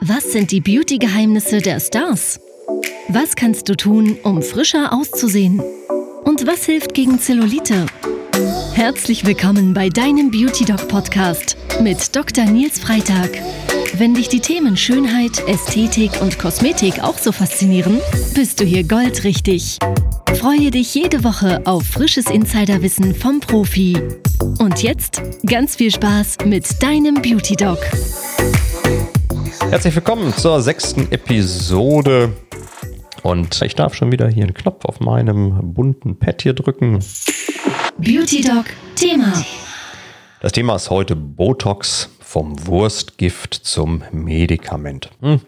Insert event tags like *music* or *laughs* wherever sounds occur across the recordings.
Was sind die Beauty-Geheimnisse der Stars? Was kannst du tun, um frischer auszusehen? Und was hilft gegen Zellulite? Herzlich willkommen bei deinem Beauty Doc Podcast mit Dr. Nils Freitag. Wenn dich die Themen Schönheit, Ästhetik und Kosmetik auch so faszinieren, bist du hier goldrichtig. Freue dich jede Woche auf frisches Insiderwissen vom Profi. Und jetzt ganz viel Spaß mit deinem Beauty Doc. Herzlich willkommen zur sechsten Episode. Und ich darf schon wieder hier einen Knopf auf meinem bunten Pad hier drücken. Beauty Doc Thema. Das Thema ist heute Botox vom Wurstgift zum Medikament. Hm.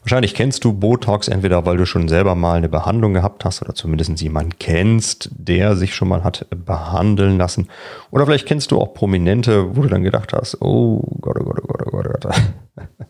Wahrscheinlich kennst du Botox entweder, weil du schon selber mal eine Behandlung gehabt hast oder zumindest jemanden kennst, der sich schon mal hat behandeln lassen. Oder vielleicht kennst du auch Prominente, wo du dann gedacht hast, oh Gott, oh Gott, oh Gott, oh Gott, oh Gott.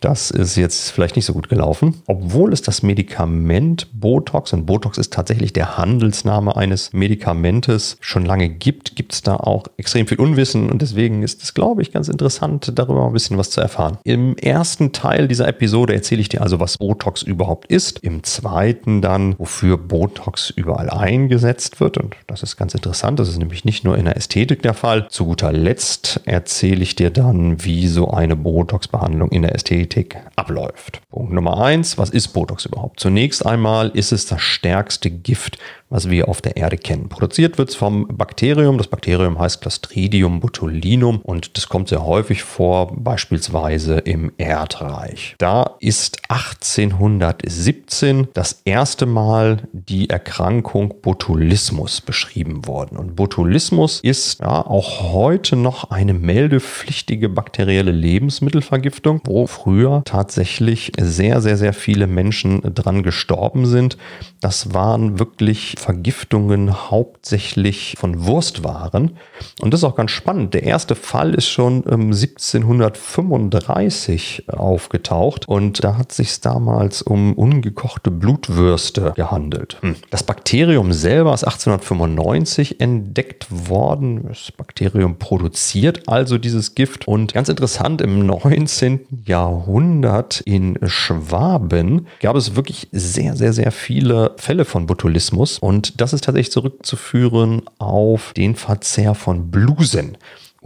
Das ist jetzt vielleicht nicht so gut gelaufen. Obwohl es das Medikament Botox, und Botox ist tatsächlich der Handelsname eines Medikamentes, schon lange gibt, gibt es da auch extrem viel Unwissen. Und deswegen ist es, glaube ich, ganz interessant, darüber ein bisschen was zu erfahren. Im ersten Teil dieser Episode erzähle ich dir also, was Botox überhaupt ist. Im zweiten dann, wofür Botox überall eingesetzt wird. Und das ist ganz interessant. Das ist nämlich nicht nur in der Ästhetik der Fall. Zu guter Letzt erzähle ich dir dann, wie so eine Botox-Behandlung in der Ästhetik abläuft. Punkt Nummer eins, was ist Botox überhaupt? Zunächst einmal ist es das stärkste Gift, was wir auf der Erde kennen. Produziert wird es vom Bakterium. Das Bakterium heißt Clostridium botulinum und das kommt sehr häufig vor, beispielsweise im Erdreich. Da ist 1817 das erste Mal die Erkrankung Botulismus beschrieben worden. Und Botulismus ist ja auch heute noch eine meldepflichtige bakterielle Lebensmittelvergiftung, wo früher tatsächlich sehr, sehr, sehr viele Menschen dran gestorben sind. Das waren wirklich Vergiftungen hauptsächlich von Wurstwaren. Und das ist auch ganz spannend. Der erste Fall ist schon 1735 aufgetaucht und da hat sich damals um ungekochte Blutwürste gehandelt. Hm. Das Bakterium selber ist 1895 entdeckt worden. Das Bakterium produziert also dieses Gift und ganz interessant, im 19. Jahrhundert in Schwaben gab es wirklich sehr, sehr, sehr viele Fälle von Botulismus und das ist tatsächlich zurückzuführen auf den Verzehr von Blusen.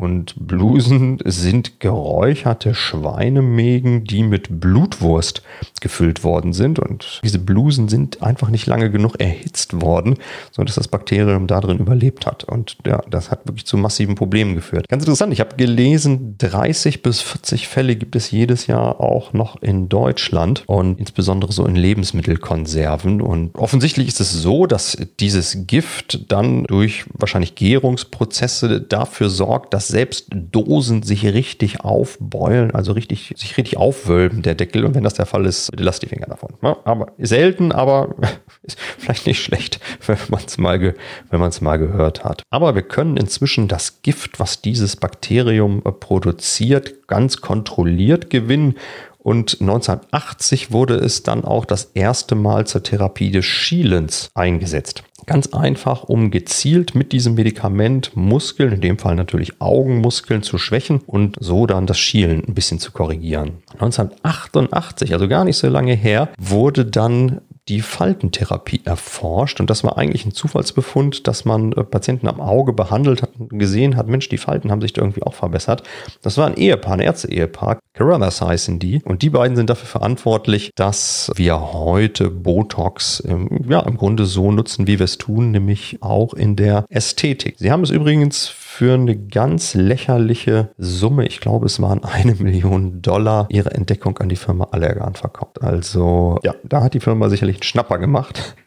Und Blusen sind geräucherte Schweinemägen, die mit Blutwurst gefüllt worden sind. Und diese Blusen sind einfach nicht lange genug erhitzt worden, sodass das Bakterium da drin überlebt hat. Und ja, das hat wirklich zu massiven Problemen geführt. Ganz interessant, ich habe gelesen, 30 bis 40 Fälle gibt es jedes Jahr auch noch in Deutschland und insbesondere so in Lebensmittelkonserven. Und offensichtlich ist es so, dass dieses Gift dann durch wahrscheinlich Gärungsprozesse dafür sorgt, dass selbst Dosen sich richtig aufbeulen, also richtig, sich richtig aufwölben, der Deckel. Und wenn das der Fall ist, lasst die Finger davon. Ja, aber selten, aber *laughs* ist vielleicht nicht schlecht, wenn man es mal, es mal gehört hat. Aber wir können inzwischen das Gift, was dieses Bakterium äh, produziert, ganz kontrolliert gewinnen und 1980 wurde es dann auch das erste Mal zur Therapie des Schielens eingesetzt. Ganz einfach, um gezielt mit diesem Medikament Muskeln, in dem Fall natürlich Augenmuskeln, zu schwächen und so dann das Schielen ein bisschen zu korrigieren. 1988, also gar nicht so lange her, wurde dann die Faltentherapie erforscht. Und das war eigentlich ein Zufallsbefund, dass man äh, Patienten am Auge behandelt hat und gesehen hat, Mensch, die Falten haben sich da irgendwie auch verbessert. Das war ein Ehepaar, ein Ärzte-Ehepaar. Carruthers heißen die. Und die beiden sind dafür verantwortlich, dass wir heute Botox ja, im Grunde so nutzen, wie wir es tun, nämlich auch in der Ästhetik. Sie haben es übrigens für eine ganz lächerliche Summe, ich glaube es waren *laughs* eine Million Dollar, ihre Entdeckung an die Firma Allergan verkauft. Also ja, da hat die Firma sicherlich einen Schnapper gemacht. *laughs*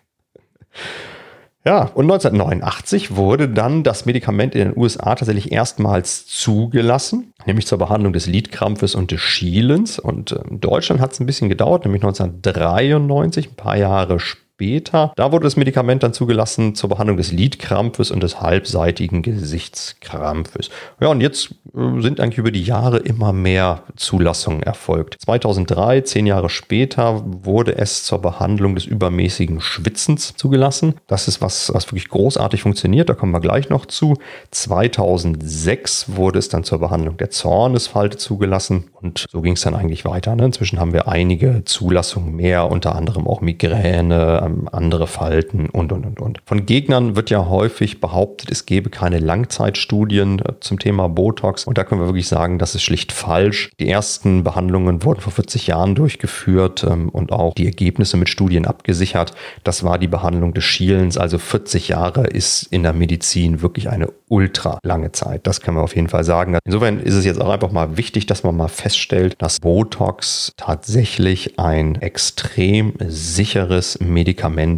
Ja, und 1989 wurde dann das Medikament in den USA tatsächlich erstmals zugelassen, nämlich zur Behandlung des Lidkrampfes und des Schielens. Und äh, in Deutschland hat es ein bisschen gedauert, nämlich 1993, ein paar Jahre später später. Da wurde das Medikament dann zugelassen zur Behandlung des Lidkrampfes und des halbseitigen Gesichtskrampfes. Ja, und jetzt äh, sind eigentlich über die Jahre immer mehr Zulassungen erfolgt. 2003, zehn Jahre später, wurde es zur Behandlung des übermäßigen Schwitzens zugelassen. Das ist was, was wirklich großartig funktioniert. Da kommen wir gleich noch zu. 2006 wurde es dann zur Behandlung der Zornesfalte zugelassen und so ging es dann eigentlich weiter. Ne? Inzwischen haben wir einige Zulassungen mehr, unter anderem auch Migräne, ähm, andere Falten und, und, und, und. Von Gegnern wird ja häufig behauptet, es gebe keine Langzeitstudien äh, zum Thema Botox und da können wir wirklich sagen, das ist schlicht falsch. Die ersten Behandlungen wurden vor 40 Jahren durchgeführt ähm, und auch die Ergebnisse mit Studien abgesichert. Das war die Behandlung des Schielens, also 40 Jahre ist in der Medizin wirklich eine ultra lange Zeit. Das können wir auf jeden Fall sagen. Insofern ist es jetzt auch einfach mal wichtig, dass man mal feststellt, dass Botox tatsächlich ein extrem sicheres Medikament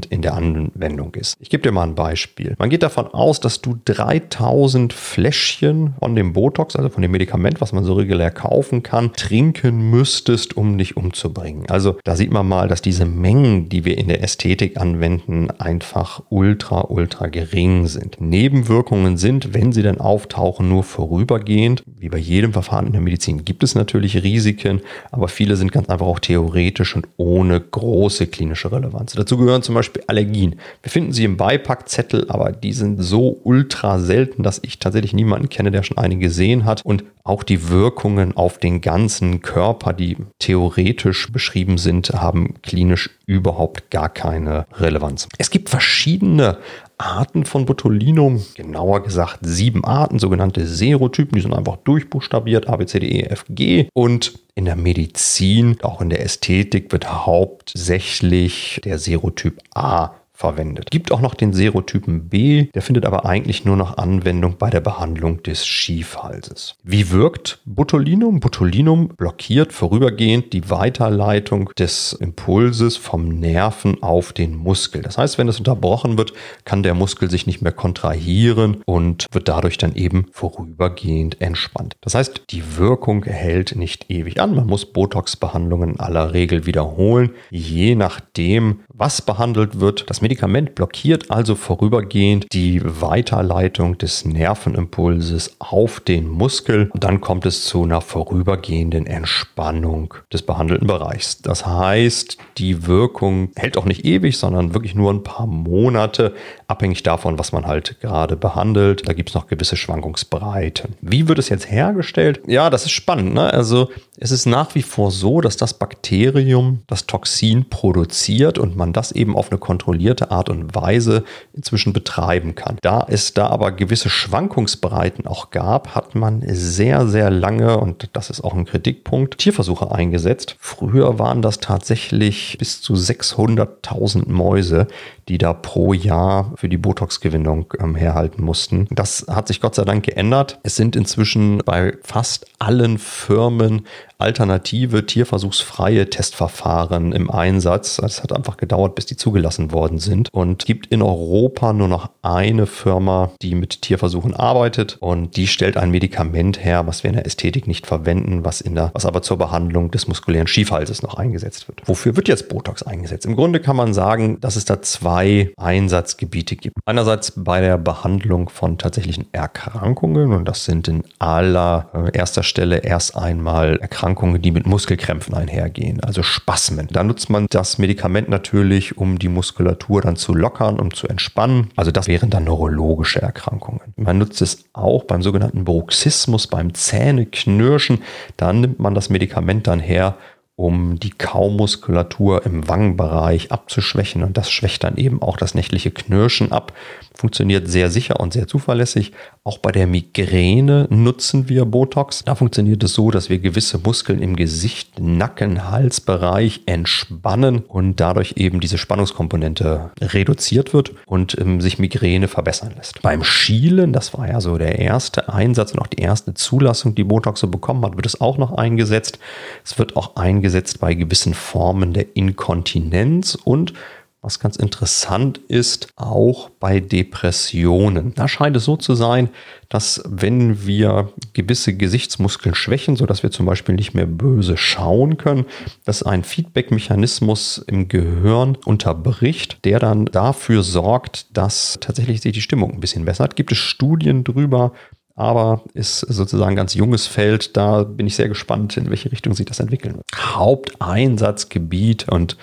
in der Anwendung ist. Ich gebe dir mal ein Beispiel. Man geht davon aus, dass du 3000 Fläschchen von dem Botox, also von dem Medikament, was man so regulär kaufen kann, trinken müsstest, um dich umzubringen. Also da sieht man mal, dass diese Mengen, die wir in der Ästhetik anwenden, einfach ultra, ultra gering sind. Nebenwirkungen sind wenn sie dann auftauchen, nur vorübergehend. Wie bei jedem Verfahren in der Medizin gibt es natürlich Risiken, aber viele sind ganz einfach auch theoretisch und ohne große klinische Relevanz. Dazu gehören zum Beispiel Allergien. Wir finden sie im Beipackzettel, aber die sind so ultra selten, dass ich tatsächlich niemanden kenne, der schon eine gesehen hat. Und auch die Wirkungen auf den ganzen Körper, die theoretisch beschrieben sind, haben klinisch überhaupt gar keine Relevanz. Es gibt verschiedene Arten von Botulinum, genauer gesagt sieben Arten, sogenannte Serotypen, die sind einfach durchbuchstabiert, A, B, C, D, E, F, G. Und in der Medizin, auch in der Ästhetik wird hauptsächlich der Serotyp A verwendet. Gibt auch noch den Serotypen B, der findet aber eigentlich nur noch Anwendung bei der Behandlung des Schiefhalses. Wie wirkt Botulinum? Botulinum blockiert vorübergehend die Weiterleitung des Impulses vom Nerven auf den Muskel. Das heißt, wenn es unterbrochen wird, kann der Muskel sich nicht mehr kontrahieren und wird dadurch dann eben vorübergehend entspannt. Das heißt, die Wirkung hält nicht ewig an. Man muss Botox-Behandlungen in aller Regel wiederholen, je nachdem, was behandelt wird. Das Medikament blockiert also vorübergehend die Weiterleitung des Nervenimpulses auf den Muskel. Und dann kommt es zu einer vorübergehenden Entspannung des behandelten Bereichs. Das heißt, die Wirkung hält auch nicht ewig, sondern wirklich nur ein paar Monate, abhängig davon, was man halt gerade behandelt. Da gibt es noch gewisse Schwankungsbreiten. Wie wird es jetzt hergestellt? Ja, das ist spannend. Ne? Also es ist nach wie vor so, dass das Bakterium das Toxin produziert und man das eben auf eine kontrollierte kontrollierte Art und Weise inzwischen betreiben kann. Da es da aber gewisse Schwankungsbreiten auch gab, hat man sehr, sehr lange, und das ist auch ein Kritikpunkt, Tierversuche eingesetzt. Früher waren das tatsächlich bis zu 600.000 Mäuse, die da pro Jahr für die Botox-Gewinnung ähm, herhalten mussten. Das hat sich Gott sei Dank geändert. Es sind inzwischen bei fast allen Firmen alternative tierversuchsfreie Testverfahren im Einsatz. Es hat einfach gedauert, bis die zugelassen worden sind und gibt in Europa nur noch eine Firma, die mit Tierversuchen arbeitet und die stellt ein Medikament her, was wir in der Ästhetik nicht verwenden, was in der, was aber zur Behandlung des muskulären Schiefhalses noch eingesetzt wird. Wofür wird jetzt Botox eingesetzt? Im Grunde kann man sagen, dass es da zwei Einsatzgebiete gibt. Einerseits bei der Behandlung von tatsächlichen Erkrankungen und das sind in aller äh, erster Stelle erst einmal Erkrankungen, die mit Muskelkrämpfen einhergehen, also Spasmen. Da nutzt man das Medikament natürlich, um die Muskulatur dann zu lockern, um zu entspannen. Also das wären dann neurologische Erkrankungen. Man nutzt es auch beim sogenannten Bruxismus, beim Zähneknirschen. Da nimmt man das Medikament dann her, um die Kaumuskulatur im Wangenbereich abzuschwächen. Und das schwächt dann eben auch das nächtliche Knirschen ab. Funktioniert sehr sicher und sehr zuverlässig. Auch bei der Migräne nutzen wir Botox. Da funktioniert es so, dass wir gewisse Muskeln im Gesicht, Nacken, Halsbereich entspannen und dadurch eben diese Spannungskomponente reduziert wird und ähm, sich Migräne verbessern lässt. Beim Schielen, das war ja so der erste Einsatz und auch die erste Zulassung, die Botox so bekommen hat, wird es auch noch eingesetzt. Es wird auch eingesetzt eingesetzt bei gewissen Formen der Inkontinenz und was ganz interessant ist, auch bei Depressionen. Da scheint es so zu sein, dass wenn wir gewisse Gesichtsmuskeln schwächen, sodass wir zum Beispiel nicht mehr böse schauen können, dass ein Feedback-Mechanismus im Gehirn unterbricht, der dann dafür sorgt, dass tatsächlich sich die Stimmung ein bisschen bessert. Gibt es Studien drüber, aber ist sozusagen ein ganz junges Feld. Da bin ich sehr gespannt, in welche Richtung sich das entwickeln wird. Haupteinsatzgebiet und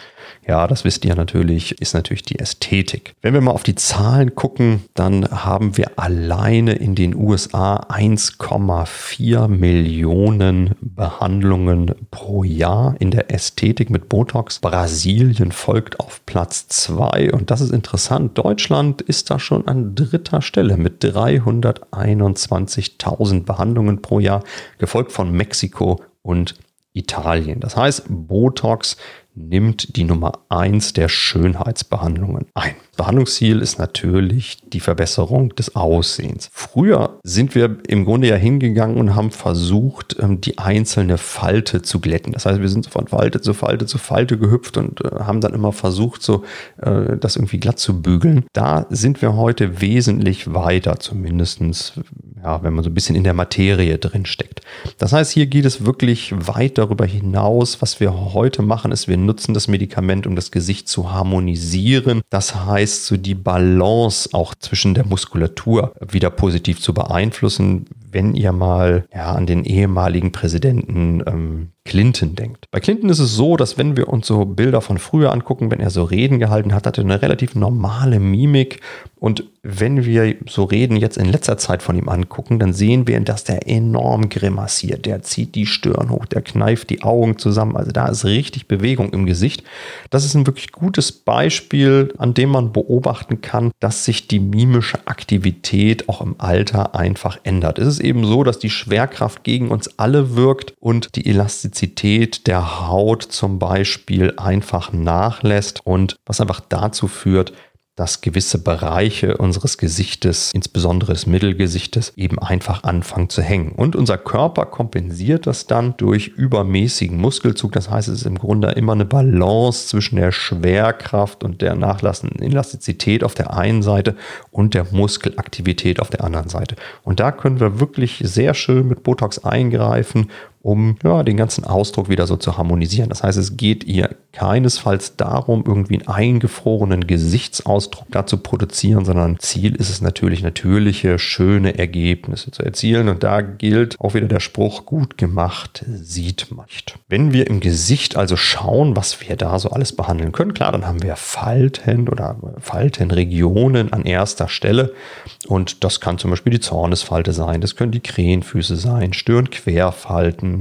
ja, das wisst ihr natürlich, ist natürlich die Ästhetik. Wenn wir mal auf die Zahlen gucken, dann haben wir alleine in den USA 1,4 Millionen Behandlungen pro Jahr in der Ästhetik mit Botox. Brasilien folgt auf Platz 2 und das ist interessant. Deutschland ist da schon an dritter Stelle mit 321.000 Behandlungen pro Jahr, gefolgt von Mexiko und Italien. Das heißt, Botox nimmt die Nummer eins der Schönheitsbehandlungen ein. Behandlungsziel ist natürlich die Verbesserung des Aussehens. Früher sind wir im Grunde ja hingegangen und haben versucht, ähm, die einzelne Falte zu glätten. Das heißt, wir sind von Falte zu Falte zu Falte gehüpft und äh, haben dann immer versucht, so äh, das irgendwie glatt zu bügeln. Da sind wir heute wesentlich weiter, zumindestens ja, wenn man so ein bisschen in der Materie drin steckt. Das heißt, hier geht es wirklich weit darüber hinaus. Was wir heute machen, ist, wir nutzen das Medikament, um das Gesicht zu harmonisieren. Das heißt, so die Balance auch zwischen der Muskulatur wieder positiv zu beeinflussen wenn ihr mal ja, an den ehemaligen Präsidenten ähm, Clinton denkt. Bei Clinton ist es so, dass wenn wir uns so Bilder von früher angucken, wenn er so Reden gehalten hat, hat er eine relativ normale Mimik. Und wenn wir so Reden jetzt in letzter Zeit von ihm angucken, dann sehen wir, dass der enorm grimassiert. Der zieht die Stirn hoch, der kneift die Augen zusammen. Also da ist richtig Bewegung im Gesicht. Das ist ein wirklich gutes Beispiel, an dem man beobachten kann, dass sich die mimische Aktivität auch im Alter einfach ändert. Es ist eben so, dass die Schwerkraft gegen uns alle wirkt und die Elastizität der Haut zum Beispiel einfach nachlässt und was einfach dazu führt, dass gewisse Bereiche unseres Gesichtes, insbesondere des Mittelgesichtes, eben einfach anfangen zu hängen. Und unser Körper kompensiert das dann durch übermäßigen Muskelzug. Das heißt, es ist im Grunde immer eine Balance zwischen der Schwerkraft und der nachlassenden Elastizität auf der einen Seite und der Muskelaktivität auf der anderen Seite. Und da können wir wirklich sehr schön mit Botox eingreifen um ja, den ganzen Ausdruck wieder so zu harmonisieren. Das heißt, es geht ihr keinesfalls darum, irgendwie einen eingefrorenen Gesichtsausdruck da zu produzieren, sondern Ziel ist es natürlich, natürliche, schöne Ergebnisse zu erzielen. Und da gilt auch wieder der Spruch, gut gemacht sieht man nicht. Wenn wir im Gesicht also schauen, was wir da so alles behandeln können, klar, dann haben wir Falten oder Faltenregionen an erster Stelle. Und das kann zum Beispiel die Zornesfalte sein, das können die Krähenfüße sein, Stirnquerfalten,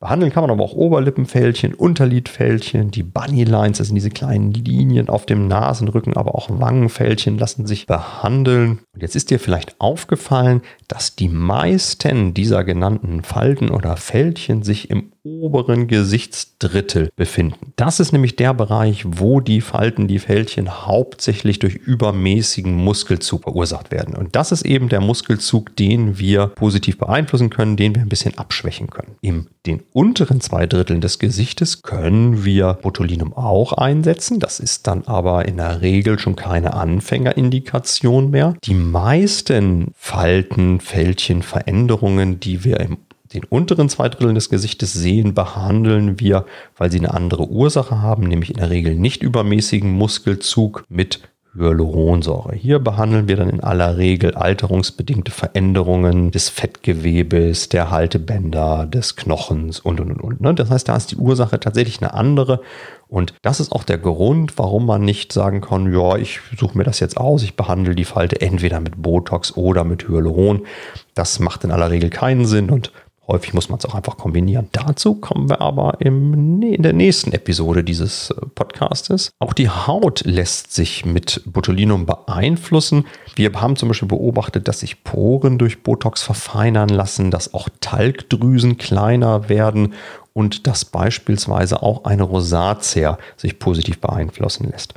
Behandeln kann man aber auch Oberlippenfältchen, Unterlidfältchen, die Bunny Lines, das sind diese kleinen Linien auf dem Nasenrücken, aber auch Wangenfältchen lassen sich behandeln. Und jetzt ist dir vielleicht aufgefallen, dass die meisten dieser genannten Falten oder Fältchen sich im oberen Gesichtsdrittel befinden. Das ist nämlich der Bereich, wo die Falten, die Fältchen hauptsächlich durch übermäßigen Muskelzug verursacht werden. Und das ist eben der Muskelzug, den wir positiv beeinflussen können, den wir ein bisschen abschwächen können. Im den unteren zwei Dritteln des Gesichtes können wir Botulinum auch einsetzen. Das ist dann aber in der Regel schon keine Anfängerindikation mehr. Die meisten Falten, Fältchen, Veränderungen, die wir im den unteren zwei Dritteln des Gesichtes sehen, behandeln wir, weil sie eine andere Ursache haben, nämlich in der Regel nicht übermäßigen Muskelzug mit Hyaluronsäure. Hier behandeln wir dann in aller Regel alterungsbedingte Veränderungen des Fettgewebes, der Haltebänder, des Knochens und, und, und, und. Ne? Das heißt, da ist die Ursache tatsächlich eine andere. Und das ist auch der Grund, warum man nicht sagen kann, ja, ich suche mir das jetzt aus, ich behandle die Falte entweder mit Botox oder mit Hyaluron. Das macht in aller Regel keinen Sinn und Häufig muss man es auch einfach kombinieren. Dazu kommen wir aber im, in der nächsten Episode dieses äh, Podcastes. Auch die Haut lässt sich mit Botulinum beeinflussen. Wir haben zum Beispiel beobachtet, dass sich Poren durch Botox verfeinern lassen, dass auch Talgdrüsen kleiner werden und dass beispielsweise auch eine Rosatia sich positiv beeinflussen lässt.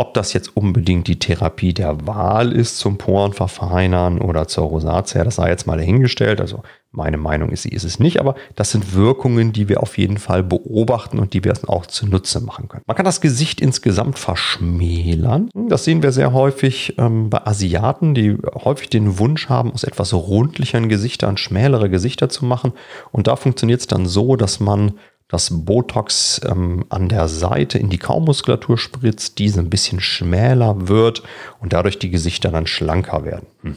Ob das jetzt unbedingt die Therapie der Wahl ist zum Porenverfeinern oder zur Rosatia, das sei jetzt mal dahingestellt. Also meine Meinung ist, sie ist es nicht, aber das sind Wirkungen, die wir auf jeden Fall beobachten und die wir auch zunutze machen können. Man kann das Gesicht insgesamt verschmälern. Das sehen wir sehr häufig ähm, bei Asiaten, die häufig den Wunsch haben, aus etwas rundlicheren Gesichtern schmälere Gesichter zu machen. Und da funktioniert es dann so, dass man das Botox ähm, an der Seite in die Kaumuskulatur spritzt, diese ein bisschen schmäler wird und dadurch die Gesichter dann schlanker werden. Hm.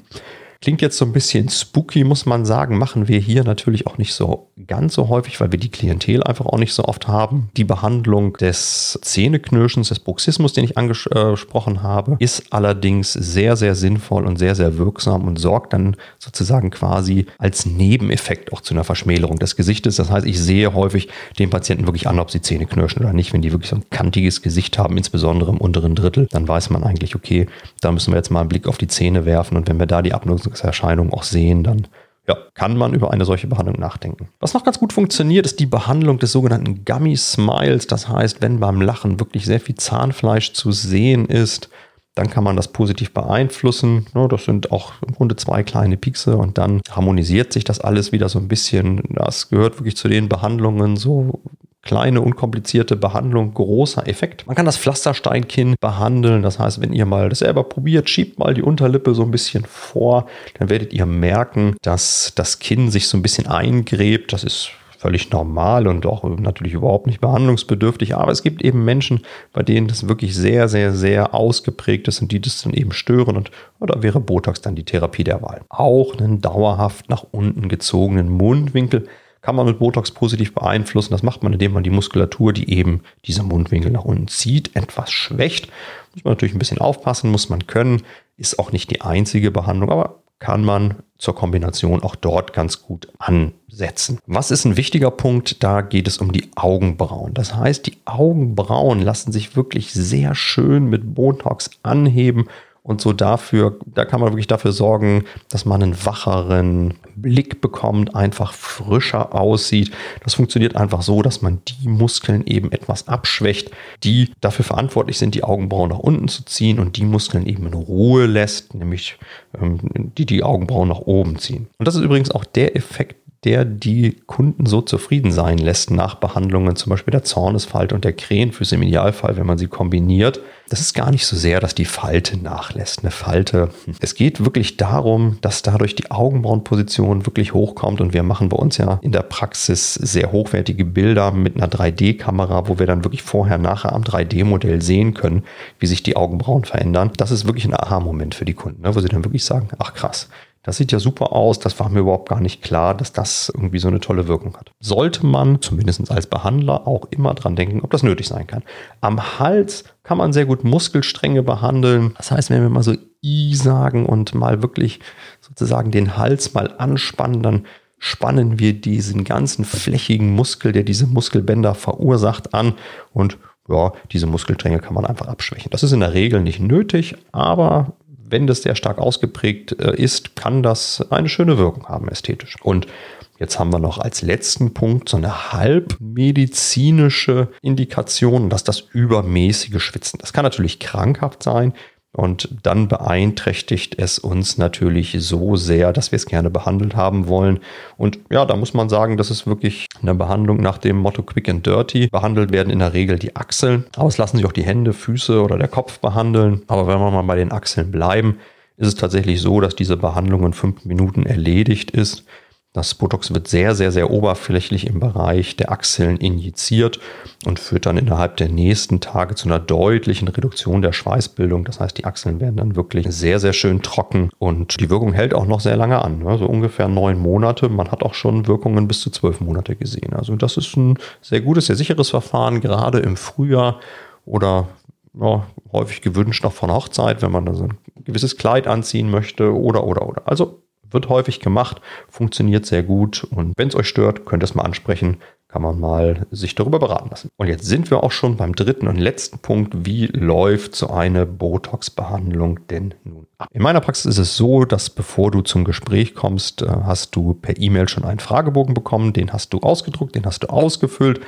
Klingt jetzt so ein bisschen spooky, muss man sagen. Machen wir hier natürlich auch nicht so ganz so häufig, weil wir die Klientel einfach auch nicht so oft haben. Die Behandlung des Zähneknirschens, des Bruxismus, den ich angesprochen habe, ist allerdings sehr, sehr sinnvoll und sehr, sehr wirksam und sorgt dann sozusagen quasi als Nebeneffekt auch zu einer Verschmälerung des Gesichtes. Das heißt, ich sehe häufig den Patienten wirklich an, ob sie Zähne knirschen oder nicht. Wenn die wirklich so ein kantiges Gesicht haben, insbesondere im unteren Drittel, dann weiß man eigentlich, okay, da müssen wir jetzt mal einen Blick auf die Zähne werfen und wenn wir da die Abnutzung Erscheinungen auch sehen, dann ja, kann man über eine solche Behandlung nachdenken. Was noch ganz gut funktioniert, ist die Behandlung des sogenannten Gummy Smiles. Das heißt, wenn beim Lachen wirklich sehr viel Zahnfleisch zu sehen ist, dann kann man das positiv beeinflussen. Das sind auch im Grunde zwei kleine Piekse und dann harmonisiert sich das alles wieder so ein bisschen. Das gehört wirklich zu den Behandlungen, so kleine, unkomplizierte Behandlung, großer Effekt. Man kann das Pflastersteinkinn behandeln. Das heißt, wenn ihr mal das selber probiert, schiebt mal die Unterlippe so ein bisschen vor, dann werdet ihr merken, dass das Kinn sich so ein bisschen eingräbt. Das ist völlig normal und auch natürlich überhaupt nicht behandlungsbedürftig. Aber es gibt eben Menschen, bei denen das wirklich sehr, sehr, sehr ausgeprägt ist und die das dann eben stören. Und da wäre Botox dann die Therapie der Wahl. Auch einen dauerhaft nach unten gezogenen Mundwinkel kann man mit Botox positiv beeinflussen. Das macht man, indem man die Muskulatur, die eben diese Mundwinkel nach unten zieht, etwas schwächt. Muss man natürlich ein bisschen aufpassen, muss man können. Ist auch nicht die einzige Behandlung, aber kann man zur Kombination auch dort ganz gut ansetzen. Was ist ein wichtiger Punkt? Da geht es um die Augenbrauen. Das heißt, die Augenbrauen lassen sich wirklich sehr schön mit Botox anheben und so dafür, da kann man wirklich dafür sorgen, dass man einen wacheren Blick bekommt, einfach frischer aussieht. Das funktioniert einfach so, dass man die Muskeln eben etwas abschwächt, die dafür verantwortlich sind, die Augenbrauen nach unten zu ziehen und die Muskeln eben in Ruhe lässt, nämlich ähm, die die Augenbrauen nach oben ziehen. Und das ist übrigens auch der Effekt, der die Kunden so zufrieden sein lässt nach Behandlungen, zum Beispiel der Zornesfalte und der Krähenfüße im Idealfall, wenn man sie kombiniert. Das ist gar nicht so sehr, dass die Falte nachlässt. Eine Falte. Es geht wirklich darum, dass dadurch die Augenbrauenposition wirklich hochkommt und wir machen bei uns ja in der Praxis sehr hochwertige Bilder mit einer 3D-Kamera, wo wir dann wirklich vorher, nachher am 3D-Modell sehen können, wie sich die Augenbrauen verändern. Das ist wirklich ein Aha-Moment für die Kunden, ne, wo sie dann wirklich sagen, ach krass, das sieht ja super aus, das war mir überhaupt gar nicht klar, dass das irgendwie so eine tolle Wirkung hat. Sollte man, zumindest als Behandler, auch immer dran denken, ob das nötig sein kann. Am Hals kann man sehr gut Muskelstränge behandeln. Das heißt, wenn wir mal so I sagen und mal wirklich sozusagen den Hals mal anspannen, dann spannen wir diesen ganzen flächigen Muskel, der diese Muskelbänder verursacht, an und ja, diese Muskelstränge kann man einfach abschwächen. Das ist in der Regel nicht nötig, aber wenn das sehr stark ausgeprägt äh, ist, kann das eine schöne Wirkung haben ästhetisch. Und Jetzt haben wir noch als letzten Punkt so eine halbmedizinische Indikation, dass das übermäßige Schwitzen. Das kann natürlich krankhaft sein. Und dann beeinträchtigt es uns natürlich so sehr, dass wir es gerne behandelt haben wollen. Und ja, da muss man sagen, das ist wirklich eine Behandlung nach dem Motto Quick and Dirty. Behandelt werden in der Regel die Achseln. Aber es lassen sich auch die Hände, Füße oder der Kopf behandeln. Aber wenn wir mal bei den Achseln bleiben, ist es tatsächlich so, dass diese Behandlung in fünf Minuten erledigt ist. Das Botox wird sehr, sehr, sehr oberflächlich im Bereich der Achseln injiziert und führt dann innerhalb der nächsten Tage zu einer deutlichen Reduktion der Schweißbildung. Das heißt, die Achseln werden dann wirklich sehr, sehr schön trocken und die Wirkung hält auch noch sehr lange an. Also ungefähr neun Monate. Man hat auch schon Wirkungen bis zu zwölf Monate gesehen. Also das ist ein sehr gutes, sehr sicheres Verfahren, gerade im Frühjahr oder ja, häufig gewünscht noch von Hochzeit, wenn man da so ein gewisses Kleid anziehen möchte oder, oder, oder. Also wird häufig gemacht, funktioniert sehr gut und wenn es euch stört, könnt ihr es mal ansprechen, kann man mal sich darüber beraten lassen. Und jetzt sind wir auch schon beim dritten und letzten Punkt. Wie läuft so eine Botox-Behandlung denn nun ab? In meiner Praxis ist es so, dass bevor du zum Gespräch kommst, äh, hast du per E-Mail schon einen Fragebogen bekommen. Den hast du ausgedruckt, den hast du ausgefüllt.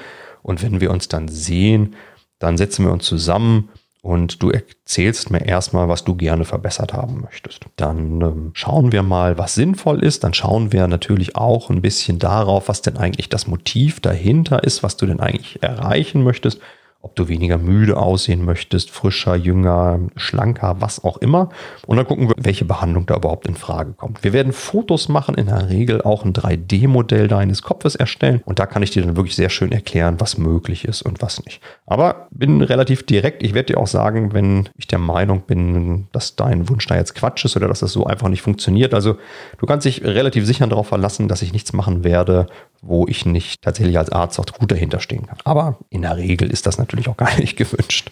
Und wenn wir uns dann sehen, dann setzen wir uns zusammen und du erzählst mir erstmal, was du gerne verbessert haben möchtest. Dann ähm, schauen wir mal, was sinnvoll ist. Dann schauen wir natürlich auch ein bisschen darauf, was denn eigentlich das Motiv dahinter ist, was du denn eigentlich erreichen möchtest ob du weniger müde aussehen möchtest, frischer, jünger, schlanker, was auch immer. Und dann gucken wir, welche Behandlung da überhaupt in Frage kommt. Wir werden Fotos machen, in der Regel auch ein 3D-Modell deines Kopfes erstellen. Und da kann ich dir dann wirklich sehr schön erklären, was möglich ist und was nicht. Aber bin relativ direkt. Ich werde dir auch sagen, wenn ich der Meinung bin, dass dein Wunsch da jetzt Quatsch ist oder dass das so einfach nicht funktioniert. Also du kannst dich relativ sicher darauf verlassen, dass ich nichts machen werde, wo ich nicht tatsächlich als Arzt auch gut dahinter stehen kann. Aber in der Regel ist das natürlich auch *laughs* gar nicht gewünscht.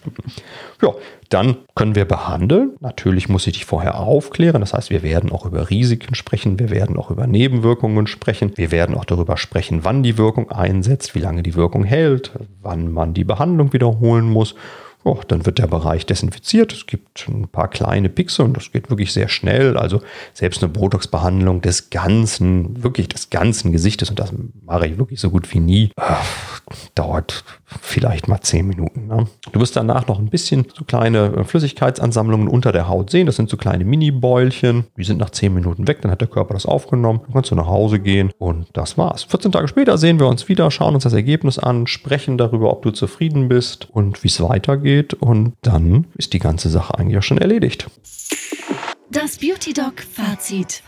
Ja, dann können wir behandeln. Natürlich muss ich dich vorher aufklären. Das heißt, wir werden auch über Risiken sprechen. Wir werden auch über Nebenwirkungen sprechen. Wir werden auch darüber sprechen, wann die Wirkung einsetzt, wie lange die Wirkung hält, wann man die Behandlung wiederholen muss Oh, dann wird der Bereich desinfiziert. Es gibt ein paar kleine Pixel und das geht wirklich sehr schnell. Also selbst eine Botox-Behandlung des ganzen, wirklich des ganzen Gesichtes, und das mache ich wirklich so gut wie nie, dauert vielleicht mal zehn Minuten. Ne? Du wirst danach noch ein bisschen so kleine äh, Flüssigkeitsansammlungen unter der Haut sehen. Das sind so kleine Mini-Bäulchen. Die sind nach zehn Minuten weg. Dann hat der Körper das aufgenommen. Dann kannst du nach Hause gehen und das war's. 14 Tage später sehen wir uns wieder, schauen uns das Ergebnis an, sprechen darüber, ob du zufrieden bist und wie es weitergeht. Und dann ist die ganze Sache eigentlich auch schon erledigt. Das Beauty Doc Fazit.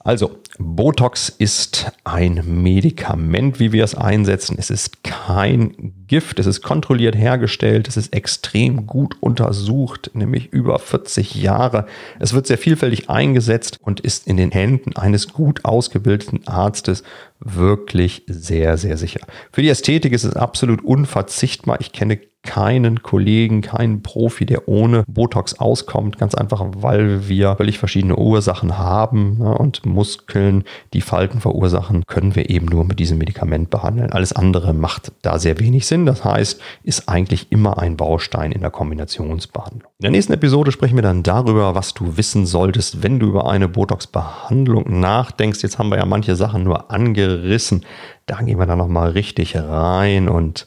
Also, Botox ist ein Medikament, wie wir es einsetzen. Es ist kein Gift, es ist kontrolliert hergestellt, es ist extrem gut untersucht, nämlich über 40 Jahre. Es wird sehr vielfältig eingesetzt und ist in den Händen eines gut ausgebildeten Arztes wirklich sehr, sehr sicher. Für die Ästhetik ist es absolut unverzichtbar. Ich kenne keinen Kollegen, keinen Profi, der ohne Botox auskommt. Ganz einfach, weil wir völlig verschiedene Ursachen haben ne, und Muskeln, die Falten verursachen, können wir eben nur mit diesem Medikament behandeln. Alles andere macht da sehr wenig Sinn. Das heißt, ist eigentlich immer ein Baustein in der Kombinationsbehandlung. In der nächsten Episode sprechen wir dann darüber, was du wissen solltest, wenn du über eine Botox-Behandlung nachdenkst. Jetzt haben wir ja manche Sachen nur angerissen. Da gehen wir dann nochmal richtig rein und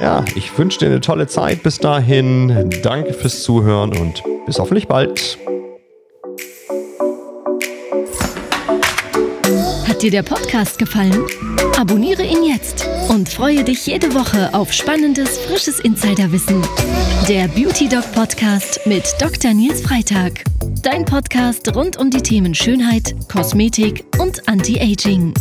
ja, ich wünsche dir eine tolle Zeit bis dahin. Danke fürs Zuhören und bis hoffentlich bald. Hat dir der Podcast gefallen? Abonniere ihn jetzt und freue dich jede Woche auf spannendes, frisches Insiderwissen. Der Beauty Doc Podcast mit Dr. Nils Freitag. Dein Podcast rund um die Themen Schönheit, Kosmetik und Anti-Aging.